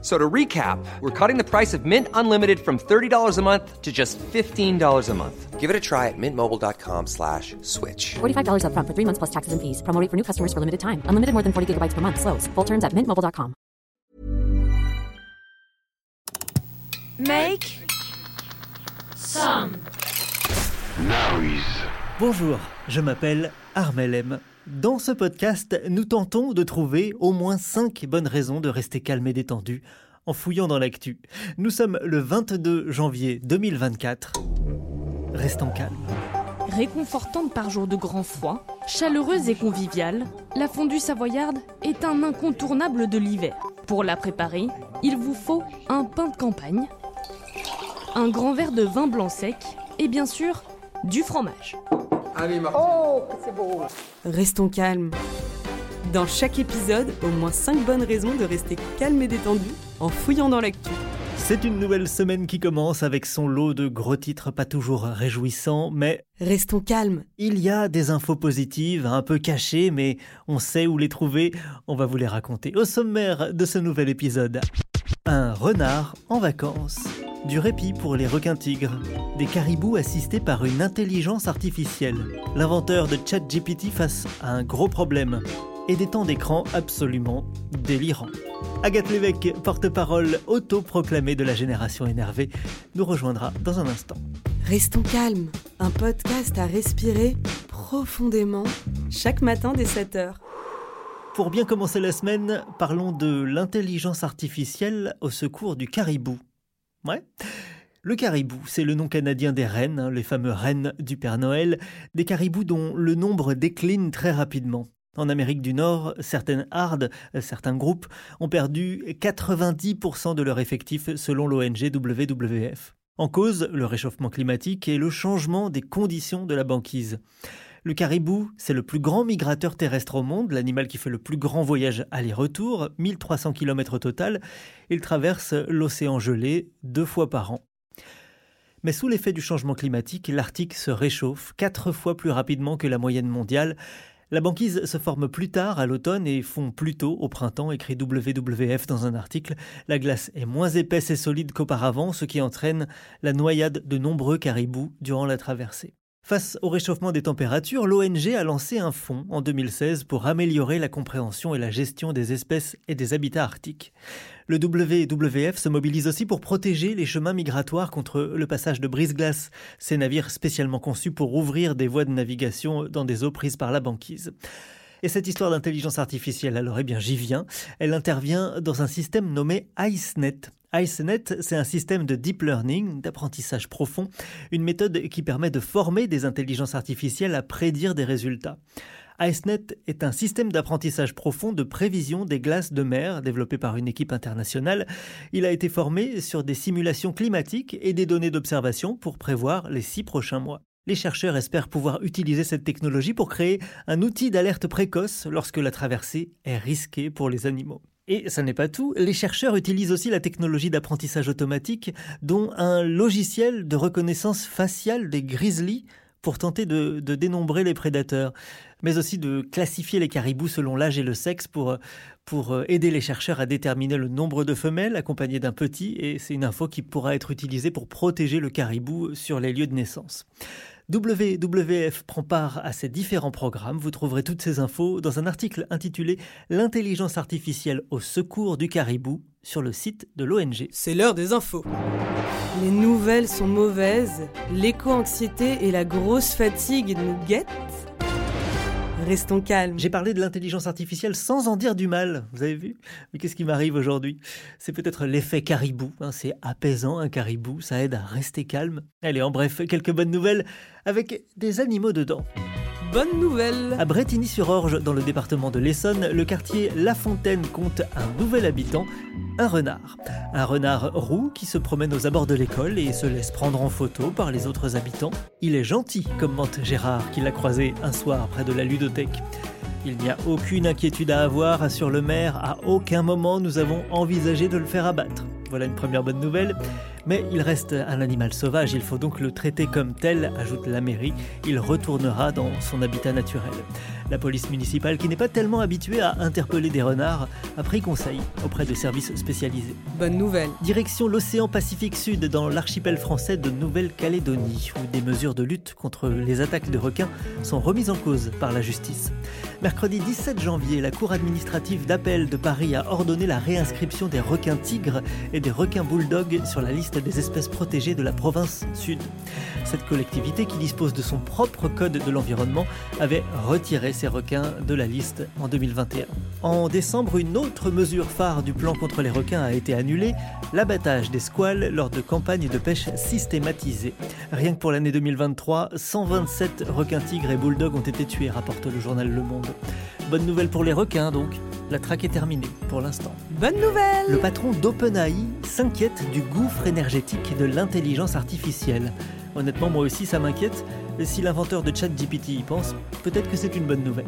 So to recap, we're cutting the price of Mint Unlimited from $30 a month to just $15 a month. Give it a try at mintmobile.com slash switch. $45 upfront for three months plus taxes and fees. Promo rate for new customers for limited time. Unlimited more than 40 gigabytes per month. Slows. Full terms at mintmobile.com. Make some noise. Bonjour, je m'appelle Armel M. Dans ce podcast, nous tentons de trouver au moins 5 bonnes raisons de rester calme et détendu en fouillant dans l'actu. Nous sommes le 22 janvier 2024. Restons calmes. Réconfortante par jour de grand froid, chaleureuse et conviviale, la fondue savoyarde est un incontournable de l'hiver. Pour la préparer, il vous faut un pain de campagne, un grand verre de vin blanc sec et bien sûr du fromage. Restons calmes. Dans chaque épisode, au moins 5 bonnes raisons de rester calme et détendu en fouillant dans l'actu. C'est une nouvelle semaine qui commence avec son lot de gros titres pas toujours réjouissants, mais Restons calmes. il y a des infos positives, un peu cachées, mais on sait où les trouver, on va vous les raconter. Au sommaire de ce nouvel épisode, un renard en vacances, du répit pour les requins-tigres, des caribous assistés par une intelligence artificielle, l'inventeur de ChatGPT face à un gros problème, et des temps d'écran absolument délirants. Agathe Lévesque, porte-parole autoproclamée de la génération énervée, nous rejoindra dans un instant. Restons calmes. Un podcast à respirer profondément chaque matin dès 7h. Pour bien commencer la semaine, parlons de l'intelligence artificielle au secours du caribou. Le caribou, c'est le nom canadien des rennes, hein, les fameux rennes du Père Noël, des caribous dont le nombre décline très rapidement. En Amérique du Nord, certaines hardes, euh, certains groupes, ont perdu 90% de leur effectif selon l'ONG WWF. En cause, le réchauffement climatique et le changement des conditions de la banquise. Le caribou, c'est le plus grand migrateur terrestre au monde, l'animal qui fait le plus grand voyage aller-retour, 1300 km au total. Il traverse l'océan gelé deux fois par an. Mais sous l'effet du changement climatique, l'Arctique se réchauffe quatre fois plus rapidement que la moyenne mondiale. La banquise se forme plus tard à l'automne et fond plus tôt au printemps, écrit WWF dans un article. La glace est moins épaisse et solide qu'auparavant, ce qui entraîne la noyade de nombreux caribous durant la traversée. Face au réchauffement des températures, l'ONG a lancé un fonds en 2016 pour améliorer la compréhension et la gestion des espèces et des habitats arctiques. Le WWF se mobilise aussi pour protéger les chemins migratoires contre le passage de brise-glace, ces navires spécialement conçus pour ouvrir des voies de navigation dans des eaux prises par la banquise. Et cette histoire d'intelligence artificielle, alors eh bien j'y viens, elle intervient dans un système nommé IceNet. IceNet, c'est un système de deep learning, d'apprentissage profond, une méthode qui permet de former des intelligences artificielles à prédire des résultats. IceNet est un système d'apprentissage profond de prévision des glaces de mer développé par une équipe internationale. Il a été formé sur des simulations climatiques et des données d'observation pour prévoir les six prochains mois. Les chercheurs espèrent pouvoir utiliser cette technologie pour créer un outil d'alerte précoce lorsque la traversée est risquée pour les animaux. Et ça n'est pas tout, les chercheurs utilisent aussi la technologie d'apprentissage automatique, dont un logiciel de reconnaissance faciale des grizzlies pour tenter de, dénombrer les prédateurs, mais aussi de classifier les caribous selon l'âge et le sexe pour aider les chercheurs à déterminer le nombre de femelles accompagnées d'un petit, et c'est une info qui pourra être utilisée pour protéger le caribou sur les lieux de naissance. WWF prend part à ces différents programmes. Vous trouverez toutes ces infos dans un article intitulé L'intelligence artificielle au secours du caribou sur le site de l'ONG. C'est l'heure des infos. Les nouvelles sont mauvaises, l'éco-anxiété et la grosse fatigue nous guettent. Restons calmes. J'ai parlé de l'intelligence artificielle sans en dire du mal, vous avez vu? Mais qu'est-ce qui m'arrive aujourd'hui? C'est peut-être l'effet caribou, hein, c'est apaisant un caribou, ça aide à rester calme. Allez, en bref, quelques bonnes nouvelles avec des animaux dedans. Bonne nouvelle À Bretigny-sur-Orge, dans le département de l'Essonne, le quartier La Fontaine compte un nouvel habitant, un renard. Un renard roux qui se promène aux abords de l'école et se laisse prendre en photo par les autres habitants. Il est gentil, commente Gérard, qui l'a croisé un soir près de la ludothèque. Il n'y a aucune inquiétude à avoir, assure le maire. À aucun moment nous avons envisagé de le faire abattre. Voilà une première bonne nouvelle. Mais il reste un animal sauvage, il faut donc le traiter comme tel, ajoute la mairie. Il retournera dans son habitat naturel. La police municipale, qui n'est pas tellement habituée à interpeller des renards, a pris conseil auprès de services spécialisés. Bonne nouvelle. Direction l'océan Pacifique Sud, dans l'archipel français de Nouvelle-Calédonie, où des mesures de lutte contre les attaques de requins sont remises en cause par la justice. Mercredi 17 janvier, la Cour administrative d'appel de Paris a ordonné la réinscription des requins tigres et des requins bulldogs sur la liste des espèces protégées de la province sud. Cette collectivité, qui dispose de son propre code de l'environnement, avait retiré ces requins de la liste en 2021. En décembre, une autre mesure phare du plan contre les requins a été annulée, l'abattage des squales lors de campagnes de pêche systématisées. Rien que pour l'année 2023, 127 requins tigres et bulldogs ont été tués, rapporte le journal Le Monde. Bonne nouvelle pour les requins donc, la traque est terminée pour l'instant. Bonne nouvelle Le patron d'OpenAI s'inquiète du gouffre énergétique de l'intelligence artificielle. Honnêtement, moi aussi, ça m'inquiète. Si l'inventeur de ChatGPT y pense, peut-être que c'est une bonne nouvelle.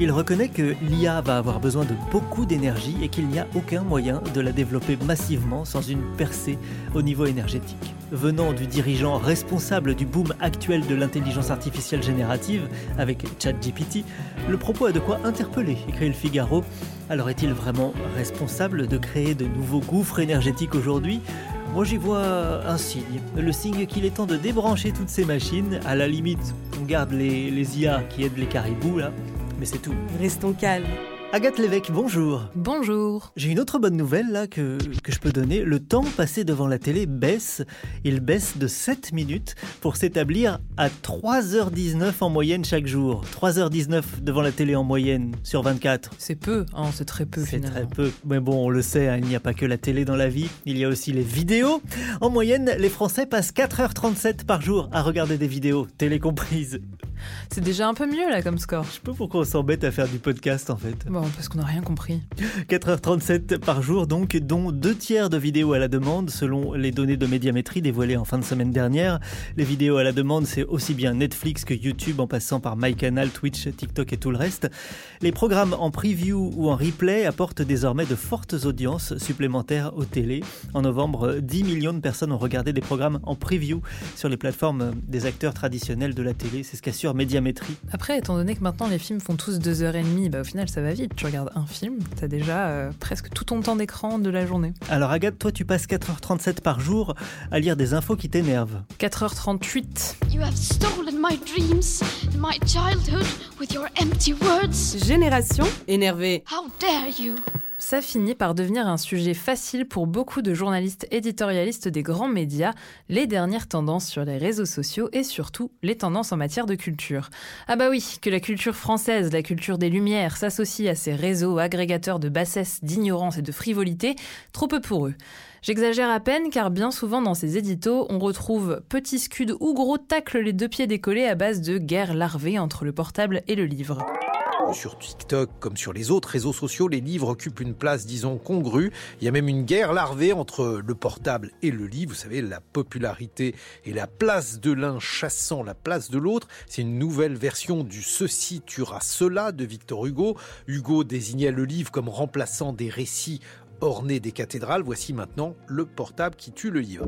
Il reconnaît que l'IA va avoir besoin de beaucoup d'énergie et qu'il n'y a aucun moyen de la développer massivement sans une percée au niveau énergétique. Venant du dirigeant responsable du boom actuel de l'intelligence artificielle générative avec ChatGPT, le propos a de quoi interpeller, écrit le Figaro. Alors est-il vraiment responsable de créer de nouveaux gouffres énergétiques aujourd'hui? Moi j'y vois un signe, le signe qu'il est temps de débrancher toutes ces machines. À la limite, on garde les, les IA qui aident les caribous là, mais c'est tout. Restons calmes. Agathe Lévesque, bonjour. Bonjour. J'ai une autre bonne nouvelle là que, que je peux donner. Le temps passé devant la télé baisse. Il baisse de 7 minutes pour s'établir à 3h19 en moyenne chaque jour. 3h19 devant la télé en moyenne sur 24. C'est peu, hein, c'est très peu C'est très peu. Mais bon, on le sait, hein, il n'y a pas que la télé dans la vie, il y a aussi les vidéos. En moyenne, les Français passent 4h37 par jour à regarder des vidéos, télé comprise. C'est déjà un peu mieux là comme score. Je sais pas pourquoi on s'embête à faire du podcast en fait. Bon, parce qu'on n'a rien compris. 4h37 par jour donc, dont deux tiers de vidéos à la demande selon les données de médiamétrie dévoilées en fin de semaine dernière. Les vidéos à la demande, c'est aussi bien Netflix que YouTube en passant par MyCanal, Twitch, TikTok et tout le reste. Les programmes en preview ou en replay apportent désormais de fortes audiences supplémentaires aux télés. En novembre, 10 millions de personnes ont regardé des programmes en preview sur les plateformes des acteurs traditionnels de la télé. C'est ce qu'assure Médiamétrie. Après, étant donné que maintenant les films font tous deux heures et demie, bah au final ça va vite. Tu regardes un film, t'as déjà euh, presque tout ton temps d'écran de la journée. Alors Agathe, toi tu passes 4h37 par jour à lire des infos qui t'énervent. 4h38. You have stolen my dreams and my childhood with your empty words. Génération énervée. How dare you? Ça finit par devenir un sujet facile pour beaucoup de journalistes éditorialistes des grands médias, les dernières tendances sur les réseaux sociaux et surtout les tendances en matière de culture. Ah bah oui, que la culture française, la culture des Lumières, s'associe à ces réseaux agrégateurs de bassesse, d'ignorance et de frivolité, trop peu pour eux. J'exagère à peine car bien souvent dans ces éditos, on retrouve petits scuds ou gros tacles les deux pieds décollés à base de guerre larvée entre le portable et le livre. Sur TikTok, comme sur les autres réseaux sociaux, les livres occupent une place, disons, congrue. Il y a même une guerre larvée entre le portable et le livre. Vous savez, la popularité et la place de l'un chassant la place de l'autre. C'est une nouvelle version du Ceci tuera cela de Victor Hugo. Hugo désignait le livre comme remplaçant des récits ornés des cathédrales. Voici maintenant le portable qui tue le livre.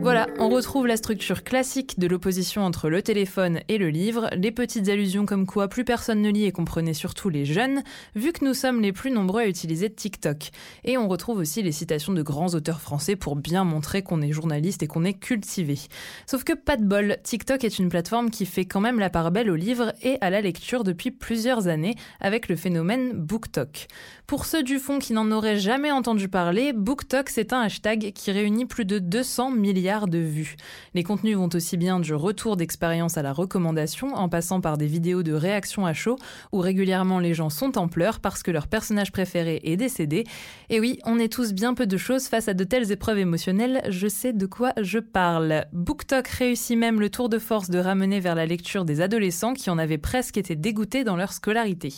Voilà, on retrouve la structure classique de l'opposition entre le téléphone et le livre, les petites allusions comme quoi plus personne ne lit et comprenait surtout les jeunes, vu que nous sommes les plus nombreux à utiliser TikTok. Et on retrouve aussi les citations de grands auteurs français pour bien montrer qu'on est journaliste et qu'on est cultivé. Sauf que pas de bol, TikTok est une plateforme qui fait quand même la part belle au livre et à la lecture depuis plusieurs années avec le phénomène BookTok. Pour ceux du fond qui n'en auraient jamais entendu parler, BookTok c'est un hashtag qui réunit plus de 200 milliards de vues. Les contenus vont aussi bien du retour d'expérience à la recommandation, en passant par des vidéos de réaction à chaud, où régulièrement les gens sont en pleurs parce que leur personnage préféré est décédé. Et oui, on est tous bien peu de choses face à de telles épreuves émotionnelles, je sais de quoi je parle. BookTok réussit même le tour de force de ramener vers la lecture des adolescents qui en avaient presque été dégoûtés dans leur scolarité.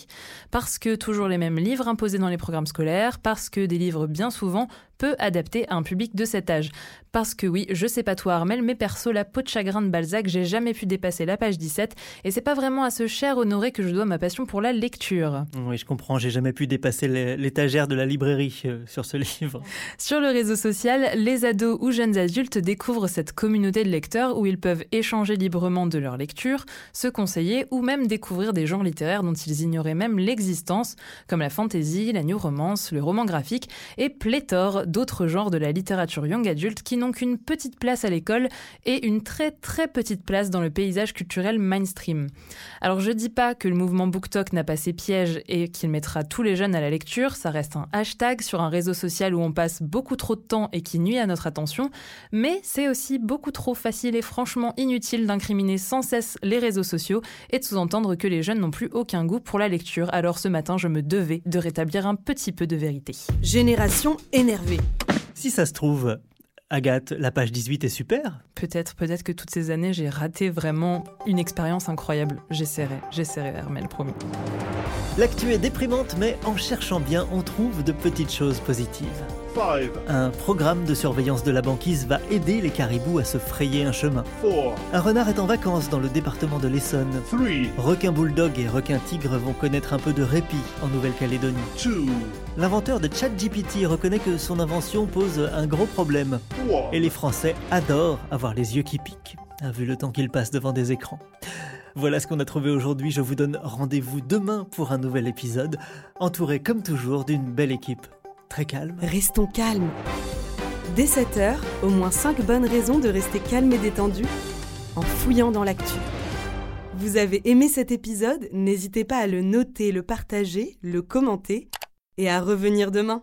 Parce que toujours les mêmes livres imposés dans les programmes scolaires, parce que des livres bien souvent peu adapté à un public de cet âge. Parce que oui, je sais pas toi Armel, mais perso, la peau de chagrin de Balzac, j'ai jamais pu dépasser la page 17, et c'est pas vraiment à ce cher Honoré que je dois ma passion pour la lecture. Oui, je comprends, j'ai jamais pu dépasser l'étagère de la librairie euh, sur ce livre. Sur le réseau social, les ados ou jeunes adultes découvrent cette communauté de lecteurs où ils peuvent échanger librement de leur lecture, se conseiller ou même découvrir des genres littéraires dont ils ignoraient même l'existence, comme la fantasy, la new romance, le roman graphique et pléthore d'autres genres de la littérature young adulte qui n'ont qu'une petite place à l'école et une très très petite place dans le paysage culturel mainstream. Alors je dis pas que le mouvement BookTok n'a pas ses pièges et qu'il mettra tous les jeunes à la lecture, ça reste un hashtag sur un réseau social où on passe beaucoup trop de temps et qui nuit à notre attention, mais c'est aussi beaucoup trop facile et franchement inutile d'incriminer sans cesse les réseaux sociaux et de sous-entendre que les jeunes n'ont plus aucun goût pour la lecture. Alors ce matin, je me devais de rétablir un petit peu de vérité. Génération énervée. Si ça se trouve, Agathe, la page 18 est super. Peut-être, peut-être que toutes ces années, j'ai raté vraiment une expérience incroyable. J'essaierai, j'essaierai, Hermel, promis. L'actu est déprimante, mais en cherchant bien, on trouve de petites choses positives. Un programme de surveillance de la banquise va aider les caribous à se frayer un chemin. Un renard est en vacances dans le département de l'Essonne. Requin bulldog et requin tigre vont connaître un peu de répit en Nouvelle-Calédonie. L'inventeur de ChatGPT reconnaît que son invention pose un gros problème. Et les Français adorent avoir les yeux qui piquent, vu le temps qu'ils passent devant des écrans. Voilà ce qu'on a trouvé aujourd'hui. Je vous donne rendez-vous demain pour un nouvel épisode, entouré comme toujours d'une belle équipe très calme. Restons calmes. Dès 7h, au moins 5 bonnes raisons de rester calme et détendu en fouillant dans l'actu. Vous avez aimé cet épisode? N'hésitez pas à le noter, le partager, le commenter et à revenir demain.